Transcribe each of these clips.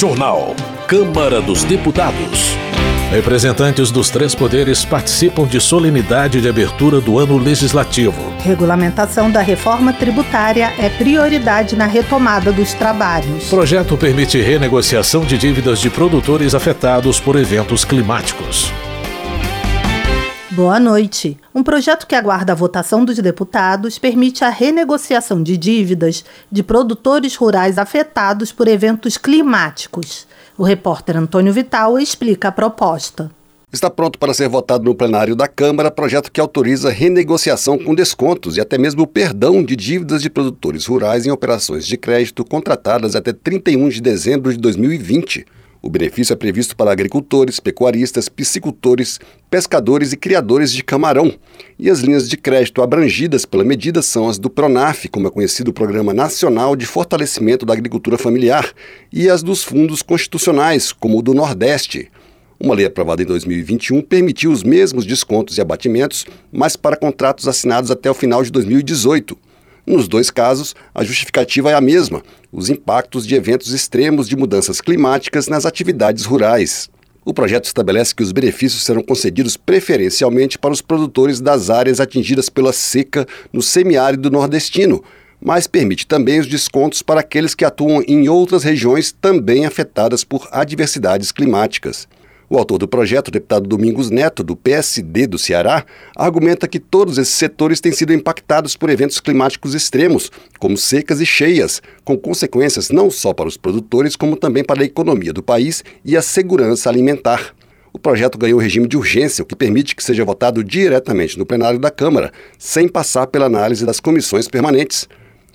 Jornal. Câmara dos Deputados. Representantes dos três poderes participam de solenidade de abertura do ano legislativo. Regulamentação da reforma tributária é prioridade na retomada dos trabalhos. Projeto permite renegociação de dívidas de produtores afetados por eventos climáticos. Boa noite. Um projeto que aguarda a votação dos deputados permite a renegociação de dívidas de produtores rurais afetados por eventos climáticos. O repórter Antônio Vital explica a proposta. Está pronto para ser votado no plenário da Câmara projeto que autoriza renegociação com descontos e até mesmo perdão de dívidas de produtores rurais em operações de crédito contratadas até 31 de dezembro de 2020. O benefício é previsto para agricultores, pecuaristas, piscicultores, pescadores e criadores de camarão. E as linhas de crédito abrangidas pela medida são as do PRONAF, como é conhecido o Programa Nacional de Fortalecimento da Agricultura Familiar, e as dos fundos constitucionais, como o do Nordeste. Uma lei aprovada em 2021 permitiu os mesmos descontos e abatimentos, mas para contratos assinados até o final de 2018. Nos dois casos, a justificativa é a mesma: os impactos de eventos extremos de mudanças climáticas nas atividades rurais. O projeto estabelece que os benefícios serão concedidos preferencialmente para os produtores das áreas atingidas pela seca no semiárido nordestino, mas permite também os descontos para aqueles que atuam em outras regiões também afetadas por adversidades climáticas. O autor do projeto, deputado Domingos Neto, do PSD do Ceará, argumenta que todos esses setores têm sido impactados por eventos climáticos extremos, como secas e cheias, com consequências não só para os produtores, como também para a economia do país e a segurança alimentar. O projeto ganhou regime de urgência, o que permite que seja votado diretamente no plenário da Câmara, sem passar pela análise das comissões permanentes.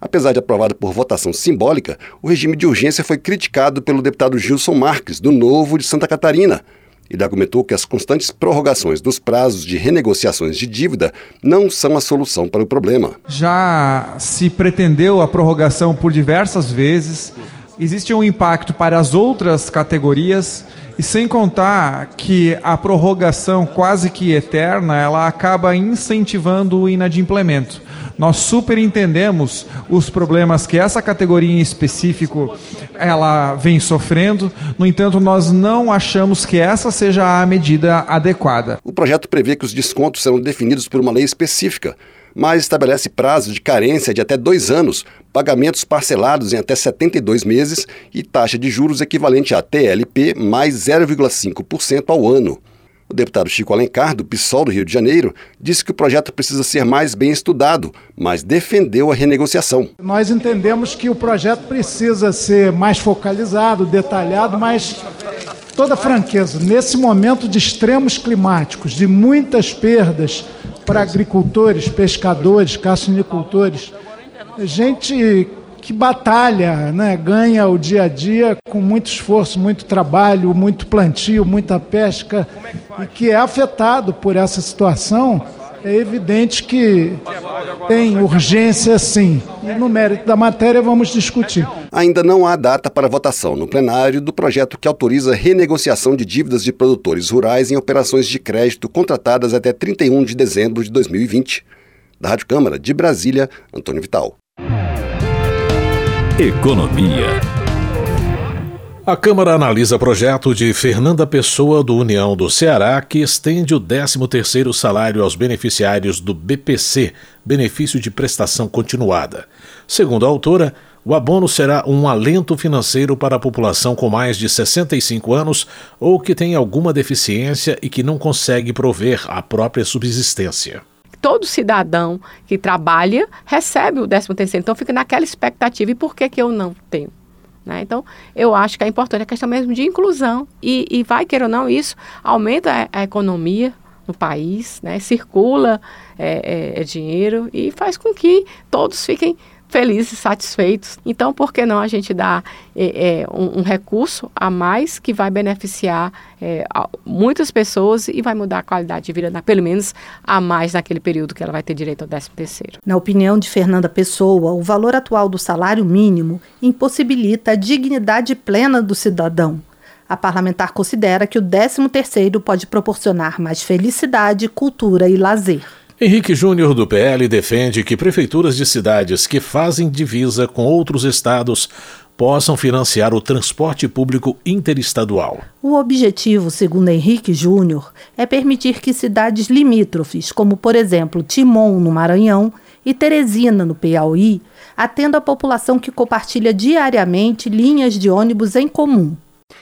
Apesar de aprovado por votação simbólica, o regime de urgência foi criticado pelo deputado Gilson Marques, do Novo de Santa Catarina. Ele argumentou que as constantes prorrogações dos prazos de renegociações de dívida não são a solução para o problema. Já se pretendeu a prorrogação por diversas vezes, existe um impacto para as outras categorias e sem contar que a prorrogação quase que eterna, ela acaba incentivando o inadimplemento. Nós super entendemos os problemas que essa categoria em específico ela vem sofrendo. No entanto, nós não achamos que essa seja a medida adequada. O projeto prevê que os descontos serão definidos por uma lei específica, mas estabelece prazos de carência de até dois anos, pagamentos parcelados em até 72 meses e taxa de juros equivalente a TLP mais 0,5% ao ano. O deputado Chico Alencar, do PSOL do Rio de Janeiro, disse que o projeto precisa ser mais bem estudado, mas defendeu a renegociação. Nós entendemos que o projeto precisa ser mais focalizado, detalhado, mas toda franqueza, nesse momento de extremos climáticos, de muitas perdas para agricultores, pescadores, caçanicultores, gente que batalha, né? ganha o dia a dia com muito esforço, muito trabalho, muito plantio, muita pesca, e que é afetado por essa situação, é evidente que tem urgência sim. E no mérito da matéria vamos discutir. Ainda não há data para votação no plenário do projeto que autoriza renegociação de dívidas de produtores rurais em operações de crédito contratadas até 31 de dezembro de 2020. Da Rádio Câmara de Brasília, Antônio Vital. Economia. A Câmara analisa projeto de Fernanda Pessoa do União do Ceará que estende o 13º salário aos beneficiários do BPC, benefício de prestação continuada. Segundo a autora, o abono será um alento financeiro para a população com mais de 65 anos ou que tem alguma deficiência e que não consegue prover a própria subsistência todo cidadão que trabalha recebe o 13 terceiro. Então fica naquela expectativa, e por que, que eu não tenho? Né? Então, eu acho que é importante a questão mesmo de inclusão. E, e vai, queira ou não, isso aumenta a, a economia no país, né? circula é, é, é dinheiro e faz com que todos fiquem felizes, satisfeitos. Então, por que não a gente dar é, um, um, recurso a mais que vai beneficiar é, muitas pessoas e vai mudar a qualidade de vida, pelo menos a mais naquele período que ela vai ter direito ao 13 terceiro. Na opinião de Fernanda Pessoa, o valor atual do salário mínimo impossibilita a dignidade plena do cidadão. A parlamentar considera que o 13 terceiro pode proporcionar mais felicidade, cultura e lazer. Henrique Júnior, do PL, defende que prefeituras de cidades que fazem divisa com outros estados possam financiar o transporte público interestadual. O objetivo, segundo Henrique Júnior, é permitir que cidades limítrofes, como por exemplo Timon, no Maranhão, e Teresina, no Piauí, atendam a população que compartilha diariamente linhas de ônibus em comum.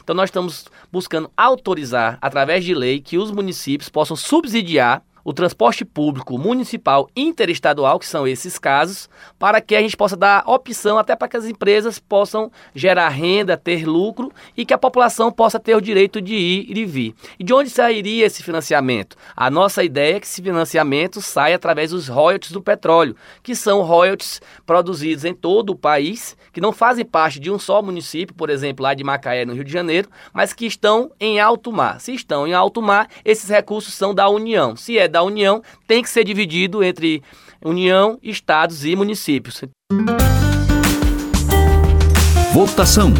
Então, nós estamos buscando autorizar, através de lei, que os municípios possam subsidiar o transporte público municipal interestadual, que são esses casos, para que a gente possa dar opção até para que as empresas possam gerar renda, ter lucro e que a população possa ter o direito de ir e vir. E de onde sairia esse financiamento? A nossa ideia é que esse financiamento saia através dos royalties do petróleo, que são royalties produzidos em todo o país, que não fazem parte de um só município, por exemplo, lá de Macaé, no Rio de Janeiro, mas que estão em alto mar. Se estão em alto mar, esses recursos são da União. Se é da União tem que ser dividido entre União, estados e municípios. Votação.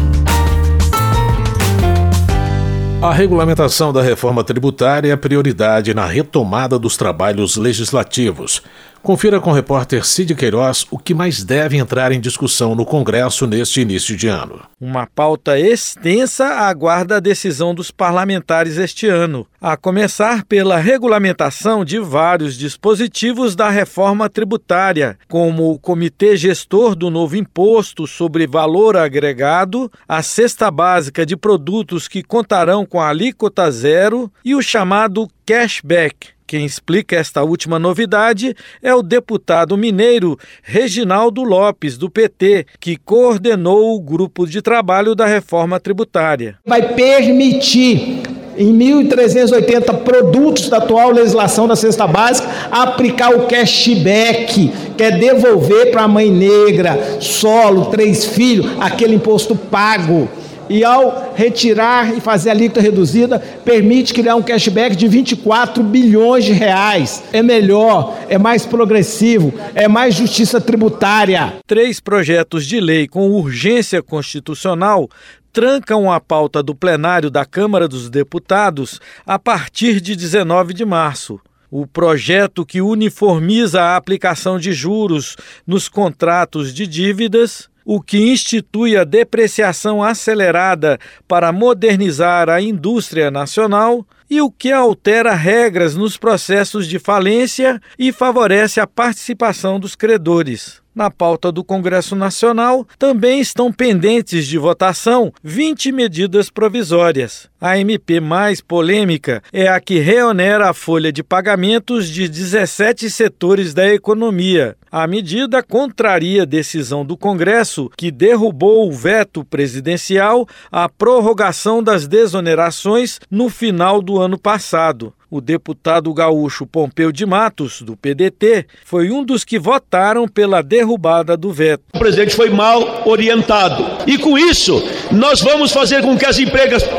A regulamentação da reforma tributária é prioridade na retomada dos trabalhos legislativos. Confira com o repórter Cid Queiroz o que mais deve entrar em discussão no Congresso neste início de ano. Uma pauta extensa aguarda a decisão dos parlamentares este ano, a começar pela regulamentação de vários dispositivos da reforma tributária, como o Comitê Gestor do Novo Imposto sobre Valor Agregado, a cesta básica de produtos que contarão com a alíquota zero e o chamado cashback quem explica esta última novidade é o deputado mineiro Reginaldo Lopes, do PT, que coordenou o grupo de trabalho da reforma tributária. Vai permitir em 1.380 produtos da atual legislação da cesta básica, aplicar o cashback, que é devolver para a mãe negra, solo, três filhos, aquele imposto pago e ao retirar e fazer a alíquota reduzida, permite criar um cashback de 24 bilhões de reais. É melhor, é mais progressivo, é mais justiça tributária. Três projetos de lei com urgência constitucional trancam a pauta do plenário da Câmara dos Deputados a partir de 19 de março. O projeto que uniformiza a aplicação de juros nos contratos de dívidas o que institui a depreciação acelerada para modernizar a indústria nacional e o que altera regras nos processos de falência e favorece a participação dos credores. Na pauta do Congresso Nacional também estão pendentes de votação 20 medidas provisórias. A MP mais polêmica é a que reonera a folha de pagamentos de 17 setores da economia. A medida contraria a decisão do Congresso que derrubou o veto presidencial à prorrogação das desonerações no final do ano passado. O deputado gaúcho Pompeu de Matos, do PDT, foi um dos que votaram pela derrubada do veto. O presidente foi mal orientado. E com isso, nós vamos fazer com que as,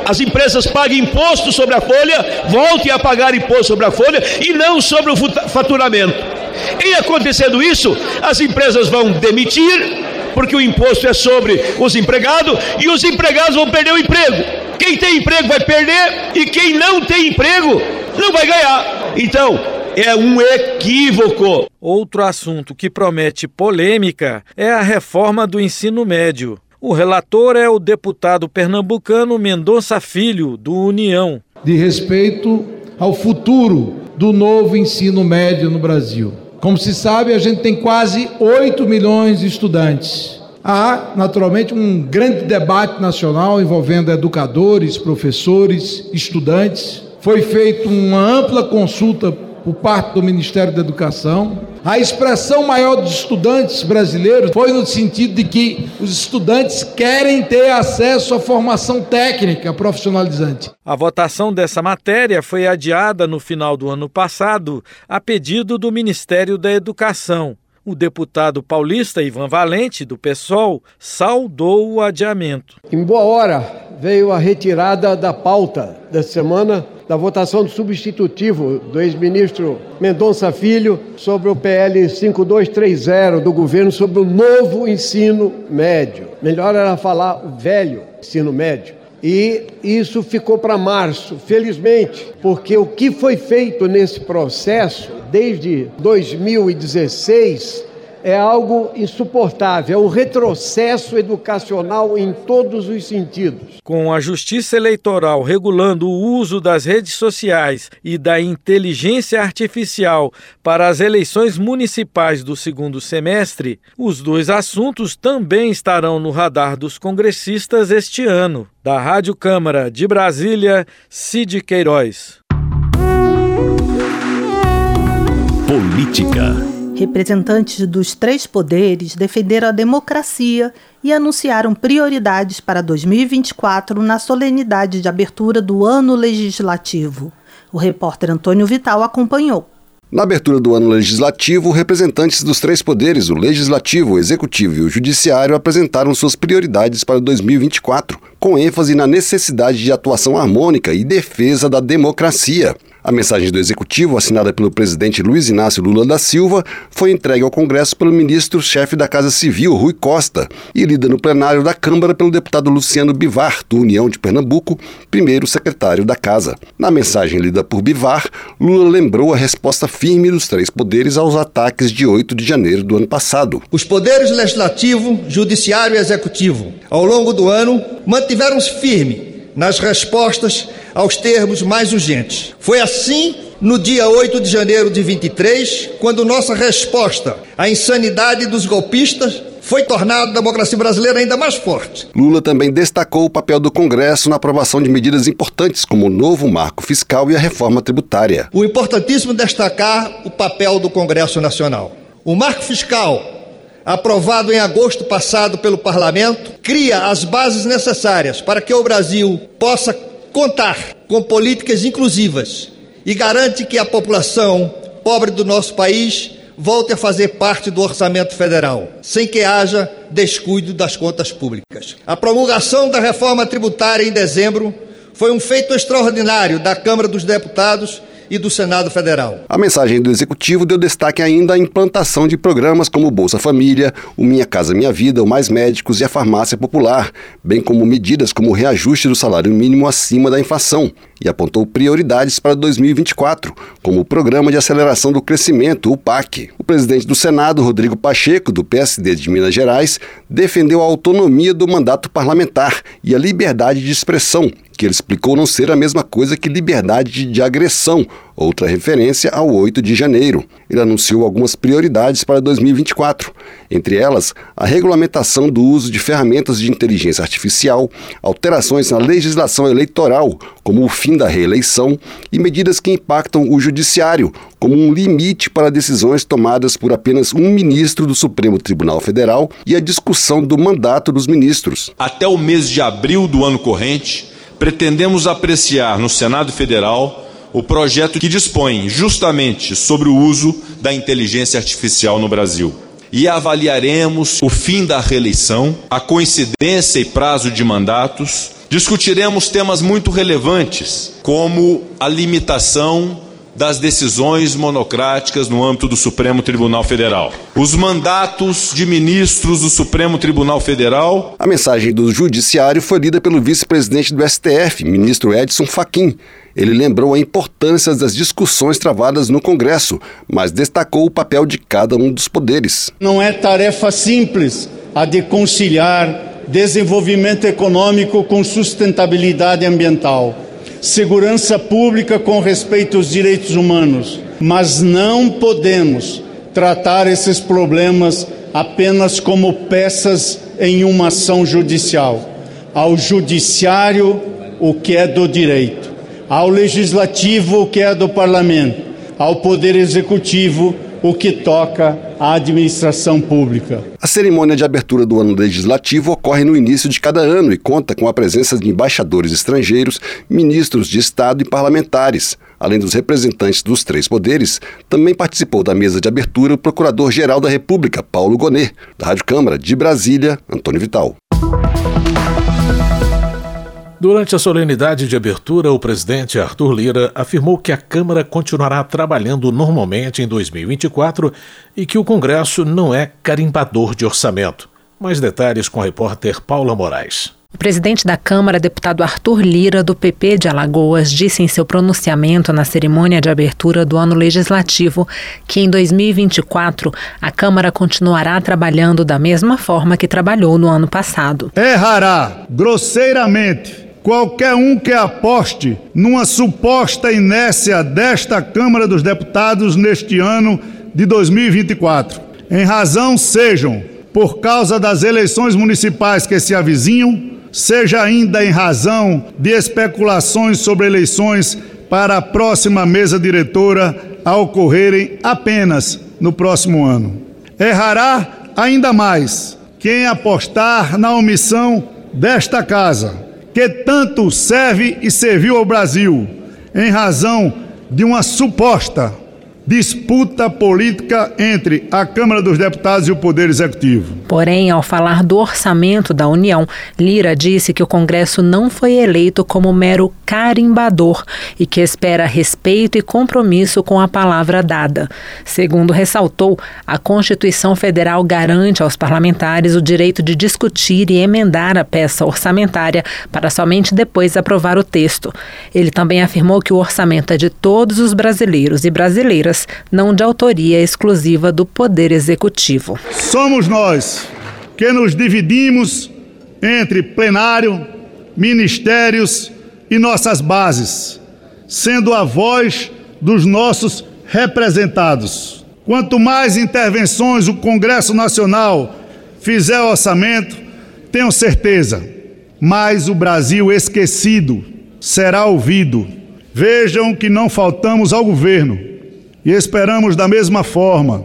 as empresas paguem imposto sobre a folha, voltem a pagar imposto sobre a folha e não sobre o faturamento. Em acontecendo isso, as empresas vão demitir, porque o imposto é sobre os empregados, e os empregados vão perder o emprego. Quem tem emprego vai perder, e quem não tem emprego não vai ganhar. Então, é um equívoco. Outro assunto que promete polêmica é a reforma do ensino médio. O relator é o deputado pernambucano Mendonça Filho, do União. De respeito ao futuro do novo ensino médio no Brasil. Como se sabe, a gente tem quase 8 milhões de estudantes. Há, naturalmente, um grande debate nacional envolvendo educadores, professores, estudantes foi feita uma ampla consulta por parte do Ministério da Educação. A expressão maior dos estudantes brasileiros foi no sentido de que os estudantes querem ter acesso à formação técnica profissionalizante. A votação dessa matéria foi adiada no final do ano passado a pedido do Ministério da Educação. O deputado paulista Ivan Valente, do PSOL, saudou o adiamento. Em boa hora veio a retirada da pauta da semana da votação do substitutivo do ex-ministro Mendonça Filho sobre o PL 5230 do governo sobre o novo ensino médio. Melhor era falar o velho ensino médio. E isso ficou para março, felizmente, porque o que foi feito nesse processo desde 2016 é algo insuportável, é um retrocesso educacional em todos os sentidos. Com a Justiça Eleitoral regulando o uso das redes sociais e da inteligência artificial para as eleições municipais do segundo semestre, os dois assuntos também estarão no radar dos congressistas este ano. Da Rádio Câmara de Brasília, Cid Queiroz. Política. Representantes dos três poderes defenderam a democracia e anunciaram prioridades para 2024 na solenidade de abertura do ano legislativo. O repórter Antônio Vital acompanhou. Na abertura do ano legislativo, representantes dos três poderes, o Legislativo, o Executivo e o Judiciário, apresentaram suas prioridades para 2024, com ênfase na necessidade de atuação harmônica e defesa da democracia. A mensagem do executivo, assinada pelo presidente Luiz Inácio Lula da Silva, foi entregue ao Congresso pelo ministro-chefe da Casa Civil, Rui Costa, e lida no plenário da Câmara pelo deputado Luciano Bivar, do União de Pernambuco, primeiro secretário da Casa. Na mensagem lida por Bivar, Lula lembrou a resposta firme dos três poderes aos ataques de 8 de janeiro do ano passado. Os poderes legislativo, judiciário e executivo, ao longo do ano, mantiveram-se firmes nas respostas aos termos mais urgentes. Foi assim no dia 8 de janeiro de 23, quando nossa resposta à insanidade dos golpistas foi tornada a democracia brasileira ainda mais forte. Lula também destacou o papel do Congresso na aprovação de medidas importantes como o novo marco fiscal e a reforma tributária. O importantíssimo destacar o papel do Congresso Nacional. O marco fiscal aprovado em agosto passado pelo Parlamento, cria as bases necessárias para que o Brasil possa contar com políticas inclusivas e garante que a população pobre do nosso país volte a fazer parte do orçamento federal, sem que haja descuido das contas públicas. A promulgação da reforma tributária em dezembro foi um feito extraordinário da Câmara dos Deputados e do Senado Federal. A mensagem do Executivo deu destaque ainda à implantação de programas como Bolsa Família, o Minha Casa Minha Vida, o Mais Médicos e a Farmácia Popular, bem como medidas como o reajuste do salário mínimo acima da inflação, e apontou prioridades para 2024, como o Programa de Aceleração do Crescimento, o PAC. O presidente do Senado, Rodrigo Pacheco, do PSD de Minas Gerais, defendeu a autonomia do mandato parlamentar e a liberdade de expressão, que ele explicou não ser a mesma coisa que liberdade de agressão, outra referência ao 8 de janeiro. Ele anunciou algumas prioridades para 2024, entre elas a regulamentação do uso de ferramentas de inteligência artificial, alterações na legislação eleitoral, como o da reeleição, e medidas que impactam o judiciário, como um limite para decisões tomadas por apenas um ministro do Supremo Tribunal Federal e a discussão do mandato dos ministros. Até o mês de abril do ano corrente, pretendemos apreciar no Senado Federal o projeto que dispõe justamente sobre o uso da inteligência artificial no Brasil. E avaliaremos o fim da reeleição, a coincidência e prazo de mandatos. Discutiremos temas muito relevantes, como a limitação das decisões monocráticas no âmbito do Supremo Tribunal Federal. Os mandatos de ministros do Supremo Tribunal Federal. A mensagem do Judiciário foi lida pelo vice-presidente do STF, ministro Edson Fachin. Ele lembrou a importância das discussões travadas no Congresso, mas destacou o papel de cada um dos poderes. Não é tarefa simples a de conciliar desenvolvimento econômico com sustentabilidade ambiental segurança pública com respeito aos direitos humanos, mas não podemos tratar esses problemas apenas como peças em uma ação judicial. Ao judiciário, o que é do direito, ao legislativo, o que é do parlamento, ao poder executivo, o que toca à administração pública. A cerimônia de abertura do ano legislativo ocorre no início de cada ano e conta com a presença de embaixadores estrangeiros, ministros de Estado e parlamentares. Além dos representantes dos três poderes, também participou da mesa de abertura o Procurador-Geral da República, Paulo Gonet, da Rádio Câmara de Brasília, Antônio Vital. Durante a solenidade de abertura, o presidente Arthur Lira afirmou que a Câmara continuará trabalhando normalmente em 2024 e que o Congresso não é carimbador de orçamento. Mais detalhes com a repórter Paula Moraes. O presidente da Câmara, deputado Arthur Lira, do PP de Alagoas, disse em seu pronunciamento na cerimônia de abertura do ano legislativo que em 2024 a Câmara continuará trabalhando da mesma forma que trabalhou no ano passado. Errará grosseiramente qualquer um que aposte numa suposta inércia desta Câmara dos Deputados neste ano de 2024, em razão sejam por causa das eleições municipais que se avizinham, seja ainda em razão de especulações sobre eleições para a próxima mesa diretora a ocorrerem apenas no próximo ano. Errará ainda mais quem apostar na omissão desta casa que tanto serve e serviu ao Brasil, em razão de uma suposta disputa política entre a Câmara dos Deputados e o Poder Executivo. Porém, ao falar do orçamento da União, Lira disse que o Congresso não foi eleito como mero carimbador e que espera respeito e compromisso com a palavra dada. Segundo ressaltou, a Constituição Federal garante aos parlamentares o direito de discutir e emendar a peça orçamentária para somente depois aprovar o texto. Ele também afirmou que o orçamento é de todos os brasileiros e brasileiras não de autoria exclusiva do Poder Executivo. Somos nós que nos dividimos entre plenário, ministérios e nossas bases, sendo a voz dos nossos representados. Quanto mais intervenções o Congresso Nacional fizer ao orçamento, tenho certeza, mais o Brasil esquecido será ouvido. Vejam que não faltamos ao governo e esperamos da mesma forma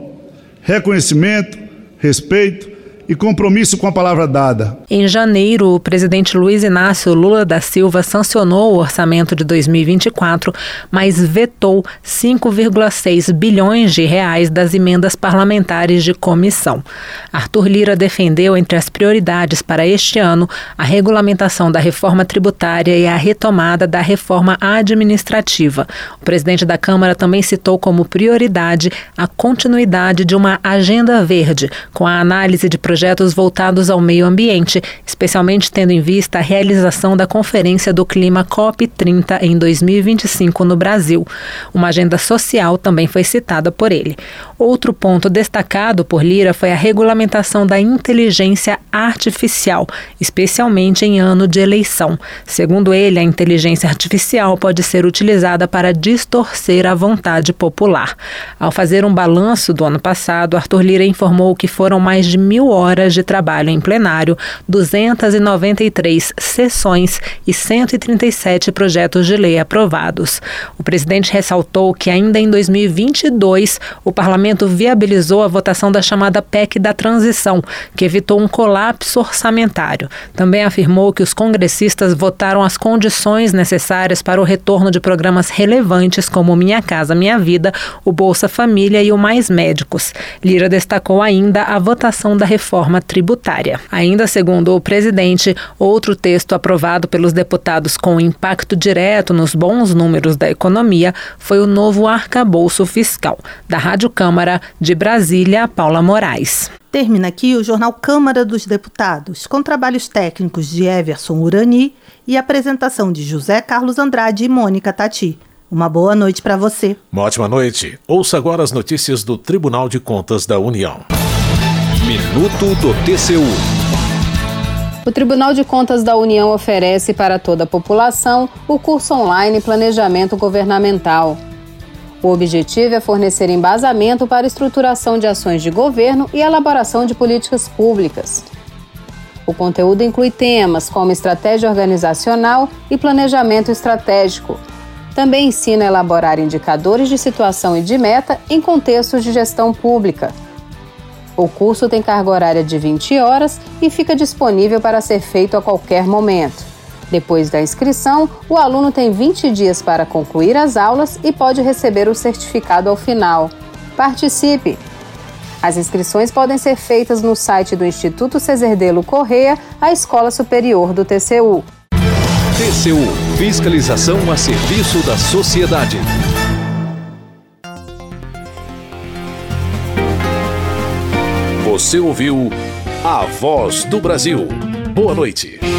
reconhecimento, respeito e compromisso com a palavra dada. Em janeiro, o presidente Luiz Inácio Lula da Silva sancionou o orçamento de 2024, mas vetou 5,6 bilhões de reais das emendas parlamentares de comissão. Arthur Lira defendeu entre as prioridades para este ano a regulamentação da reforma tributária e a retomada da reforma administrativa. O presidente da Câmara também citou como prioridade a continuidade de uma agenda verde, com a análise de projetos voltados ao meio ambiente, especialmente tendo em vista a realização da Conferência do Clima COP30 em 2025 no Brasil. Uma agenda social também foi citada por ele. Outro ponto destacado por Lira foi a regulamentação da inteligência artificial, especialmente em ano de eleição. Segundo ele, a inteligência artificial pode ser utilizada para distorcer a vontade popular. Ao fazer um balanço do ano passado, Arthur Lira informou que foram mais de mil horas de trabalho em plenário, 293 sessões e 137 projetos de lei aprovados. O presidente ressaltou que ainda em 2022 o parlamento viabilizou a votação da chamada PEC da transição, que evitou um colapso orçamentário. Também afirmou que os congressistas votaram as condições necessárias para o retorno de programas relevantes como Minha Casa Minha Vida, o Bolsa Família e o Mais Médicos. Lira destacou ainda a votação da reforma tributária. Ainda segundo o presidente, outro texto aprovado pelos deputados com impacto direto nos bons números da economia foi o novo arcabouço fiscal. Da Rádio Câmara de Brasília, Paula Moraes. Termina aqui o jornal Câmara dos Deputados, com trabalhos técnicos de Everson Urani e apresentação de José Carlos Andrade e Mônica Tati. Uma boa noite para você. Uma ótima noite. Ouça agora as notícias do Tribunal de Contas da União. Minuto do TCU. O Tribunal de Contas da União oferece para toda a população o curso online Planejamento Governamental. O objetivo é fornecer embasamento para estruturação de ações de governo e elaboração de políticas públicas. O conteúdo inclui temas como estratégia organizacional e planejamento estratégico. Também ensina a elaborar indicadores de situação e de meta em contextos de gestão pública o curso tem carga horária de 20 horas e fica disponível para ser feito a qualquer momento. Depois da inscrição, o aluno tem 20 dias para concluir as aulas e pode receber o certificado ao final. Participe! As inscrições podem ser feitas no site do Instituto Ceserdelo Correia, a Escola Superior do TCU. TCU Fiscalização a serviço da sociedade. Você ouviu A Voz do Brasil. Boa noite.